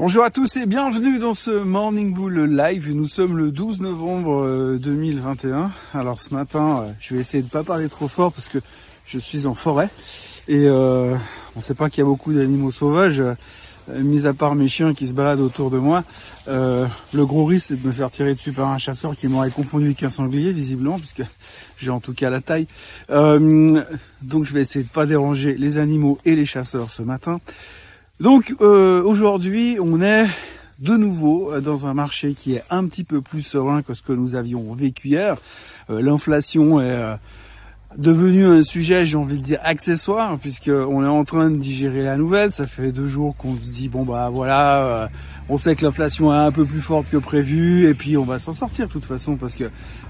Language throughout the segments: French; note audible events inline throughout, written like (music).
Bonjour à tous et bienvenue dans ce Morning Bull Live. Nous sommes le 12 novembre 2021. Euh, Alors ce matin, euh, je vais essayer de pas parler trop fort parce que je suis en forêt et euh, on sait pas qu'il y a beaucoup d'animaux sauvages, euh, mis à part mes chiens qui se baladent autour de moi. Le gros risque c'est de me faire tirer dessus par un chasseur qui m'aurait confondu avec un sanglier visiblement puisque j'ai en tout cas la taille. donc je vais essayer de pas déranger les animaux et les chasseurs ce matin. Donc euh, aujourd'hui, on est de nouveau euh, dans un marché qui est un petit peu plus serein que ce que nous avions vécu hier. Euh, l'inflation est devenu un sujet, j'ai envie de dire, accessoire, puisqu'on est en train de digérer la nouvelle. Ça fait deux jours qu'on se dit, bon bah voilà, on sait que l'inflation est un peu plus forte que prévu, et puis on va s'en sortir de toute façon, parce que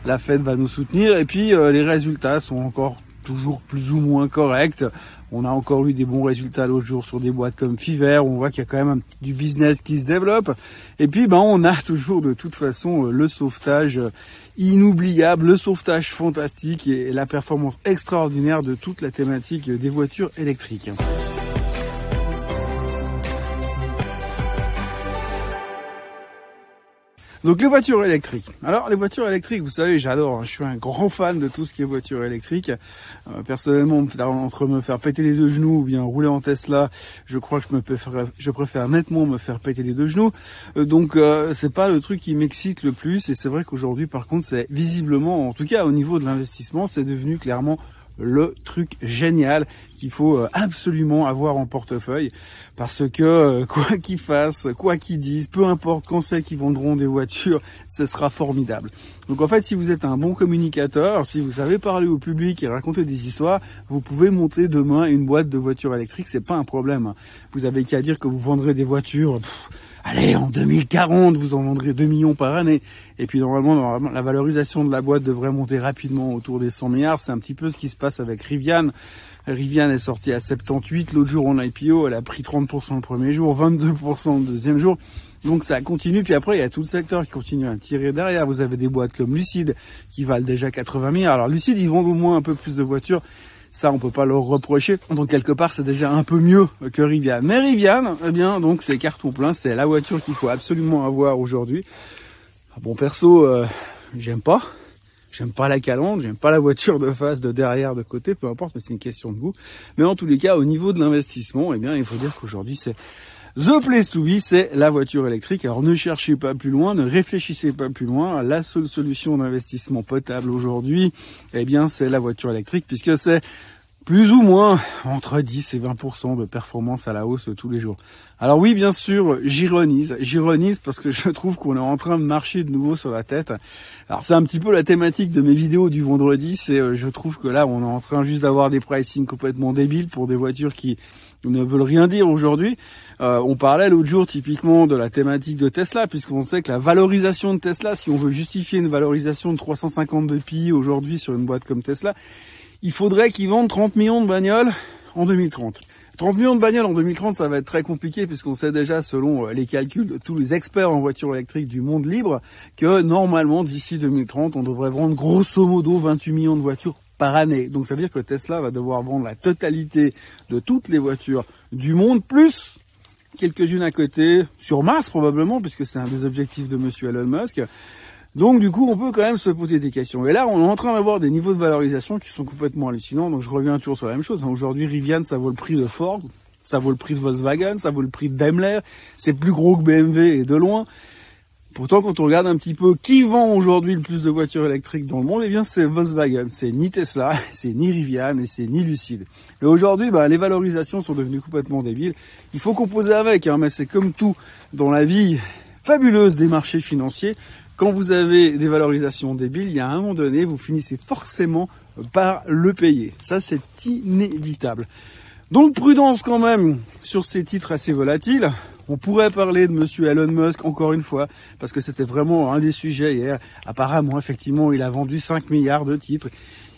la Fed va nous soutenir, et puis les résultats sont encore toujours plus ou moins corrects. On a encore eu des bons résultats l'autre jour sur des boîtes comme Fiver. On voit qu'il y a quand même du business qui se développe. Et puis, ben, on a (laughs) toujours de toute façon euh, le sauvetage euh, inoubliable, le sauvetage fantastique et la performance extraordinaire de toute la thématique des voitures électriques. Donc les voitures électriques. Alors les voitures électriques, vous savez, j'adore. Hein. je suis un grand fan de tout ce qui est voiture électrique. Euh, personnellement, entre me faire péter les deux genoux ou bien rouler en Tesla, je crois que je me préfère, nettement me faire péter les deux genoux. Euh, donc euh, c'est pas le truc qui m'excite le plus. Et c'est vrai qu'aujourd'hui, par contre, c'est visiblement, en tout cas au niveau de l'investissement, c'est devenu clairement le truc génial qu'il faut euh, absolument avoir en portefeuille parce que euh, quoi qu'ils fassent, quoi qu'ils disent, peu importe quand c'est qu'ils vendront des voitures, ce sera formidable. Donc en fait, si vous êtes un bon communicateur, si vous savez parler au public et raconter des histoires, vous pouvez monter demain une boîte de voitures électriques, c'est pas un problème. Vous avez qu'à dire que vous vendrez des voitures allez, en 2040, vous en vendrez 2 millions par année. Et puis normalement, la valorisation de la boîte devrait monter rapidement autour des 100 milliards. C'est un petit peu ce qui se passe avec Rivian. Rivian est sorti à 78, l'autre jour en IPO, elle a pris 30% le premier jour, 22% le deuxième jour. Donc ça continue, puis après il y a tout le secteur qui continue à tirer derrière. Vous avez des boîtes comme Lucide qui valent déjà 80 milliards. Alors Lucide, ils vendent au moins un peu plus de voitures, ça, on peut pas leur reprocher. Donc quelque part, c'est déjà un peu mieux que Rivian. Mais Rivian, eh bien, donc c'est carton plein. C'est la voiture qu'il faut absolument avoir aujourd'hui. Ah bon, perso, euh, j'aime pas. J'aime pas la calandre, j'aime pas la voiture de face, de derrière, de côté, peu importe, mais c'est une question de goût. Mais en tous les cas, au niveau de l'investissement, eh bien, il faut dire qu'aujourd'hui, c'est The place to be, c'est la voiture électrique. Alors ne cherchez pas plus loin, ne réfléchissez pas plus loin. La seule solution d'investissement potable aujourd'hui, eh bien, c'est la voiture électrique puisque c'est plus ou moins entre 10 et 20% de performance à la hausse tous les jours. Alors oui, bien sûr, j'ironise, j'ironise parce que je trouve qu'on est en train de marcher de nouveau sur la tête. Alors c'est un petit peu la thématique de mes vidéos du vendredi, c'est euh, je trouve que là on est en train juste d'avoir des pricing complètement débiles pour des voitures qui ne veulent rien dire aujourd'hui. Euh, on parlait l'autre jour typiquement de la thématique de Tesla, puisqu'on sait que la valorisation de Tesla, si on veut justifier une valorisation de 352 pi aujourd'hui sur une boîte comme Tesla, il faudrait qu'ils vendent 30 millions de bagnoles en 2030. 30 millions de bagnoles en 2030, ça va être très compliqué puisqu'on sait déjà, selon euh, les calculs de tous les experts en voitures électriques du monde libre, que normalement, d'ici 2030, on devrait vendre grosso modo 28 millions de voitures Donc ça veut dire que Tesla va devoir vendre la totalité de toutes les voitures du monde, plus quelques-unes à côté, sur Mars probablement, puisque c'est un des objectifs de monsieur Elon Musk. Donc du coup, on peut quand même se poser des questions. Et là, on est en train d'avoir des niveaux de valorisation qui sont complètement hallucinants. Donc je reviens toujours sur la même chose. Aujourd'hui, Rivian, ça vaut le prix de Ford, ça vaut le prix de Volkswagen, ça vaut le prix de Daimler. C'est plus gros que BMW et de loin. Pourtant, quand on regarde un petit peu qui vend aujourd'hui le plus de voitures électriques dans le monde, eh bien c'est Volkswagen. C'est ni Tesla, (laughs) c'est ni Rivian et c'est ni Lucide. Et aujourd'hui, bah, les valorisations sont devenues complètement débiles. Il faut composer avec, hein, mais c'est comme tout dans la vie fabuleuse des marchés financiers. Quand vous avez des valorisations débiles, il y a un moment donné, vous finissez forcément par le payer. Ça, c'est inévitable. Donc prudence quand même sur ces titres assez volatiles. On pourrait parler de Monsieur Elon Musk encore une fois, parce que c'était vraiment un des sujets hier. Apparemment, effectivement, il a vendu 5 milliards de titres.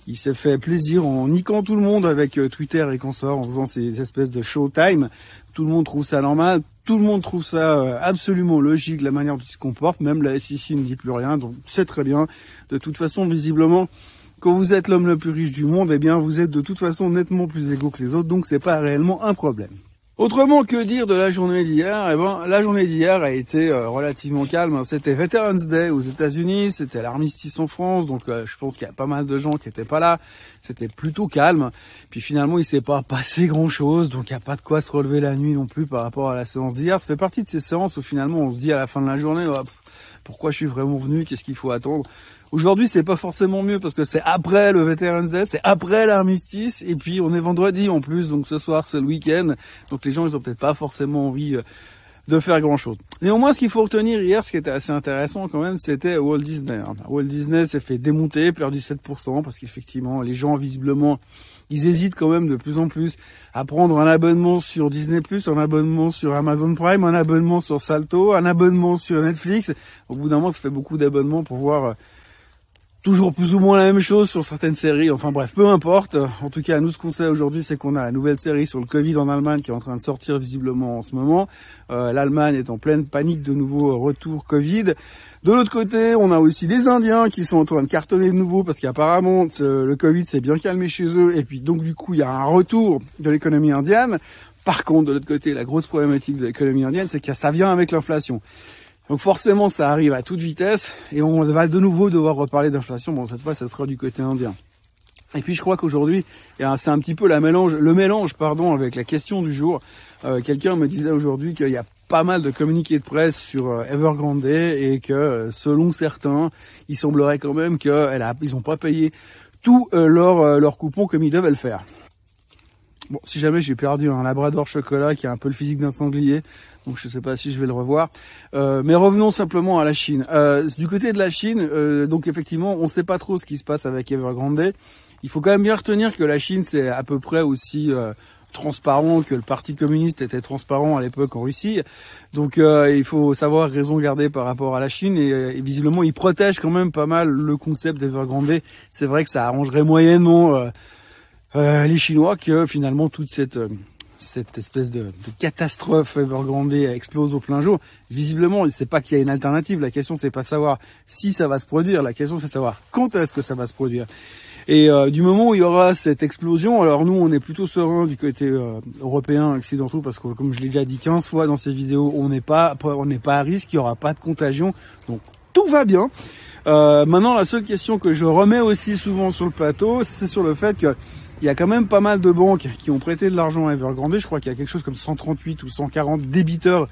Il s'est fait plaisir en niquant tout le monde avec euh, Twitter et consorts, en faisant ces espèces de showtime. Tout le monde trouve ça normal, tout le monde trouve ça euh, absolument logique, la manière dont il se comporte. Même la SEC ne dit plus rien, donc c'est très bien. De toute façon, visiblement, quand vous êtes l'homme le plus riche du monde, eh bien, vous êtes de toute façon nettement plus égaux que les autres, donc c'est pas réellement un problème. Autrement que dire de la journée d'hier? Eh ben, la journée d'hier a été euh, relativement calme. C'était Veterans Day aux États-Unis, c'était l'armistice en France, donc euh, je pense qu'il y a pas mal de gens qui étaient pas là. C'était plutôt calme. Puis finalement, il s'est pas (laughs) passé grand-chose, donc il n'y a pas de quoi se relever la nuit non plus par rapport à la séance d'hier. Ça fait partie de ces séances où finalement on se dit à la fin de la journée, oh, pourquoi je suis vraiment venu? Qu'est-ce qu'il faut attendre? Aujourd'hui, c'est pas forcément mieux parce que c'est après le Veterans Day, c'est après l'armistice, et puis on est vendredi en plus, donc ce soir c'est le week-end, donc les gens ils ont peut-être pas forcément envie euh, de faire grand chose. Néanmoins, ce qu'il faut retenir hier, ce qui était assez intéressant quand même, c'était Walt Disney. Walt Disney s'est fait démonter, perdu 7%, parce qu'effectivement, les gens visiblement, ils hésitent quand même de plus en plus à prendre un abonnement sur Disney+, un abonnement sur Amazon Prime, un abonnement sur Salto, un abonnement sur Netflix. Au bout d'un moment, ça fait beaucoup d'abonnements pour voir euh, toujours plus ou moins la même chose sur certaines séries. Enfin bref, peu importe. En tout cas, nous, ce qu'on sait aujourd'hui, c'est qu'on a la nouvelle série sur le Covid en Allemagne qui est en train de sortir visiblement en ce moment. Euh, L'Allemagne est en pleine panique de nouveau retour Covid. De l'autre côté, on a aussi des Indiens qui sont en train de cartonner de nouveau parce qu'apparemment le Covid s'est bien calmé chez eux et puis donc du coup il y a un retour de l'économie indienne. Par contre, de l'autre côté, la grosse problématique de l'économie indienne, c'est que ça vient avec l'inflation. Donc forcément, ça arrive à toute vitesse et on va de nouveau devoir reparler d'inflation. Bon, cette fois, ça sera du côté indien. Et puis je crois qu'aujourd'hui, c'est un petit peu la mélange, le mélange pardon, avec la question du jour. Euh, quelqu'un me disait aujourd'hui qu'il y a pas mal de communiqués de presse sur euh, Evergrande et que euh, selon certains, il semblerait quand même qu'ils n'ont pas payé tout leur, leur coupon comme ils devaient le faire. Bon, si jamais j'ai perdu un labrador chocolat qui a un peu le physique d'un sanglier, donc je ne sais pas si je vais le revoir. Euh, mais revenons simplement à la Chine. Euh, du côté de la Chine, euh, donc effectivement, on ne sait pas trop ce qui se passe avec Evergrande. Il faut quand même bien retenir que la Chine, c'est à peu près aussi transparent que le Parti communiste était transparent à l'époque en Russie. Donc il faut savoir raison garder par rapport à la Chine et, visiblement ils protègent quand même pas mal le concept d'Evergrande. C'est vrai que ça arrangerait moyennement les Chinois que finalement toute cette cette espèce de, de, catastrophe Evergrande explose au plein jour. Visiblement, c'est pas qu'il y a une alternative. La question, c'est pas de savoir si ça va se produire. La question, c'est de savoir quand est-ce que ça va se produire. Et euh, du moment où il y aura cette explosion, alors nous, on est plutôt serein du côté euh, européen, occidentaux, parce que comme je l'ai déjà dit 15 fois dans ces vidéos, on n'est pas, on n'est pas à risque, il n'y aura pas de contagion, donc tout va bien. Euh, maintenant, la seule question que je remets aussi souvent sur le plateau, c'est sur le fait que il y a quand même pas mal de banques qui ont prêté de l'argent à Evergrande. Je crois qu'il y a quelque chose comme 138 ou 140 débiteurs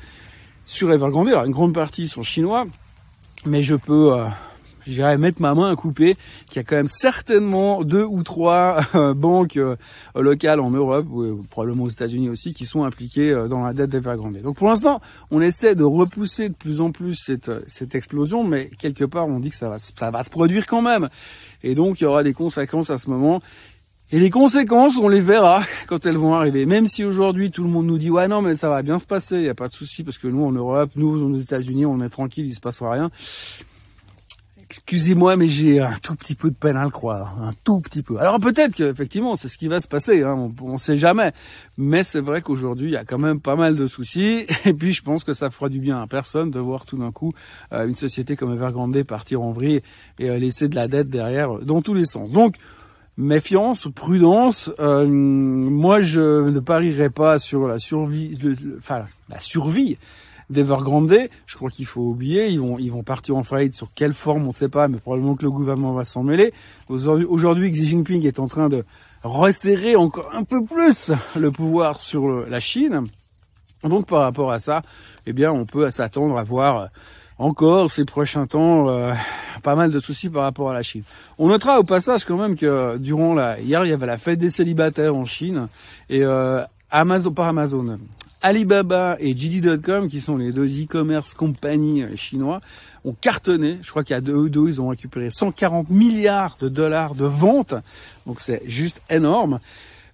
sur Evergrande. Alors une grande partie sont chinois, mais je peux, euh, mettre ma main à couper qu'il y a quand même certainement deux ou trois euh, banques euh, locales en Europe, ou probablement aux États-Unis aussi, qui sont impliquées dans la dette d'Evergrande. Donc pour l'instant, on essaie de repousser de plus en plus cette, cette explosion, mais quelque part on dit que ça va, ça va se produire quand même. Et donc il y aura des conséquences à ce moment. Et les conséquences, on les verra quand elles vont arriver. Même si aujourd'hui tout le monde nous dit ouais non mais ça va bien se passer, il y a pas de souci parce que nous en Europe, nous aux États-Unis, on est tranquille, il se passera rien. Excusez-moi, mais j'ai un tout petit peu de peine à le croire, un tout petit peu. Alors peut-être qu'effectivement c'est ce qui va se passer, hein, on, ne sait jamais. Mais c'est vrai qu'aujourd'hui il y a quand même pas mal de soucis. (laughs) Et puis je pense que ça fera du bien à personne de voir tout d'un coup euh, une société comme Evergrande partir en vrille et euh, laisser de la dette derrière dans tous les sens. Donc méfiance, prudence. Euh, moi, je ne parierai pas sur la survie, enfin la survie d'Evergrande. Je crois qu'il faut oublier, ils vont, ils vont partir en faillite. Sur quelle forme, on ne sait pas, mais probablement que le gouvernement va s'en mêler. Aujourd'hui, Xi Jinping est en train de resserrer encore un peu plus le pouvoir sur la Chine. Donc, par rapport à ça, eh bien, on peut s'attendre à voir encore ces prochains temps euh, pas mal de soucis par rapport à la Chine. On notera au passage quand même que durant la hier il y avait la fête des célibataires en Chine et euh, Amazon par Amazon, Alibaba et JD.com qui sont les deux e-commerce compagnies chinois ont cartonné. Je crois qu'il y a deux, deux, ils ont récupéré 140 milliards de dollars de ventes. Donc c'est juste énorme.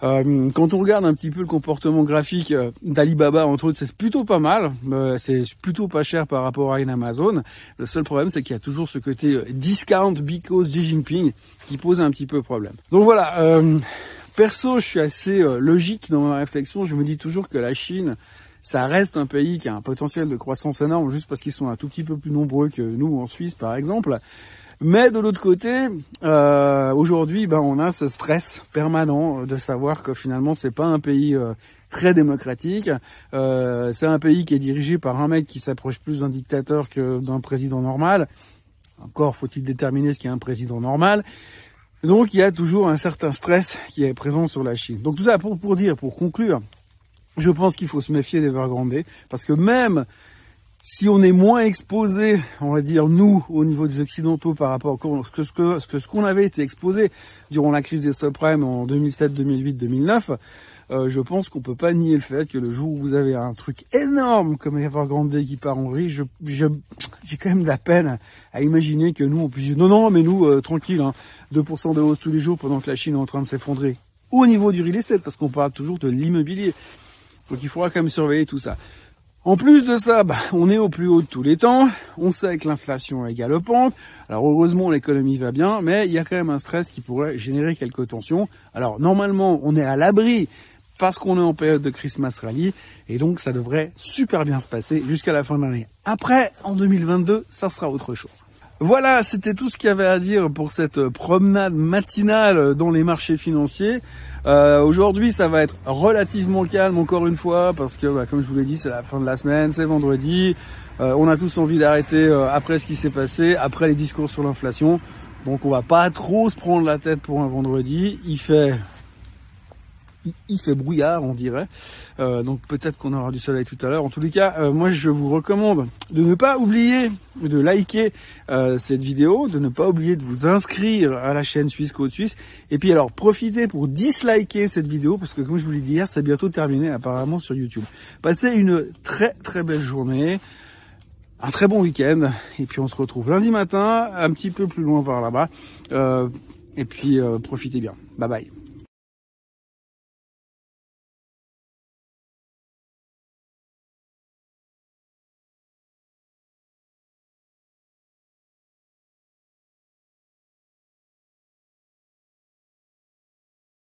Euh, quand on regarde un petit peu le comportement graphique euh, d'Alibaba, entre autres, c'est plutôt pas mal. Euh, c'est plutôt pas cher par rapport à une Amazon. Le seul problème, c'est qu'il y a toujours ce côté discount because Xi Jinping qui pose un petit peu problème. Donc voilà. perso, je suis assez logique dans ma réflexion. Je me dis toujours que la Chine, ça reste un pays qui a un potentiel de croissance énorme juste parce qu'ils sont un tout petit peu plus nombreux que nous en Suisse, par exemple. Mais de l'autre côté, euh, aujourd'hui, ben, on a ce stress permanent de savoir que finalement, c'est pas un pays euh, très démocratique. Euh, c'est un pays qui est dirigé par un mec qui s'approche plus d'un dictateur que d'un président normal. Encore faut-il déterminer ce qu'est un président normal. Donc il y a toujours un certain stress qui est présent sur la Chine. Donc tout ça pour, pour dire, pour conclure, je pense qu'il faut se méfier des Evergrande parce que même si on est moins exposé, on va dire nous, au niveau des occidentaux par rapport à ce que ce qu'on avait été exposé durant la crise des subprimes en 2007, 2008, 2009, euh, je pense qu'on peut pas nier le fait que le jour où vous avez un truc énorme comme Evergrande qui part en riz, je, j'ai quand même de la peine à imaginer que nous on puisse dire non non mais nous euh, tranquille, hein, 2% de hausse tous les jours pendant que la Chine est en train de s'effondrer au niveau du real estate parce qu'on parle toujours de l'immobilier. Donc il faudra quand même surveiller tout ça. En plus de ça, bah, on est au plus haut de tous les temps. On sait que l'inflation est galopante. Alors heureusement, l'économie va bien, mais il y a quand même un stress qui pourrait générer quelques tensions. Alors normalement, on est à l'abri parce qu'on est en période de Christmas Rally et donc ça devrait super bien se passer jusqu'à la fin de l'année. Après, en 2022, ça sera autre chose. Voilà, c'était tout ce qu'il y avait à dire pour cette promenade matinale dans les marchés financiers. Euh, Aujourd'hui, ça va être relativement calme encore une fois parce que, bah, comme je vous l'ai dit, c'est la fin de la semaine, c'est vendredi. Euh, on a tous envie d'arrêter euh, après ce qui s'est passé, après les discours sur l'inflation. Donc, on va pas trop se prendre la tête pour un vendredi. Il fait il fait brouillard, on dirait. Euh, donc peut-être qu'on aura du soleil tout à l'heure. En tous les cas, euh, moi je vous recommande de ne pas oublier de liker euh, cette vidéo, de ne pas oublier de vous inscrire à la chaîne Suisse Côte Suisse. Et puis alors profitez pour disliker cette vidéo parce que comme je vous l'ai dit hier, c'est bientôt terminé apparemment sur YouTube. Passez une très très belle journée. Un très bon week-end et puis on se retrouve lundi matin un petit peu plus loin par là-bas et puis profitez bien. Bye bye.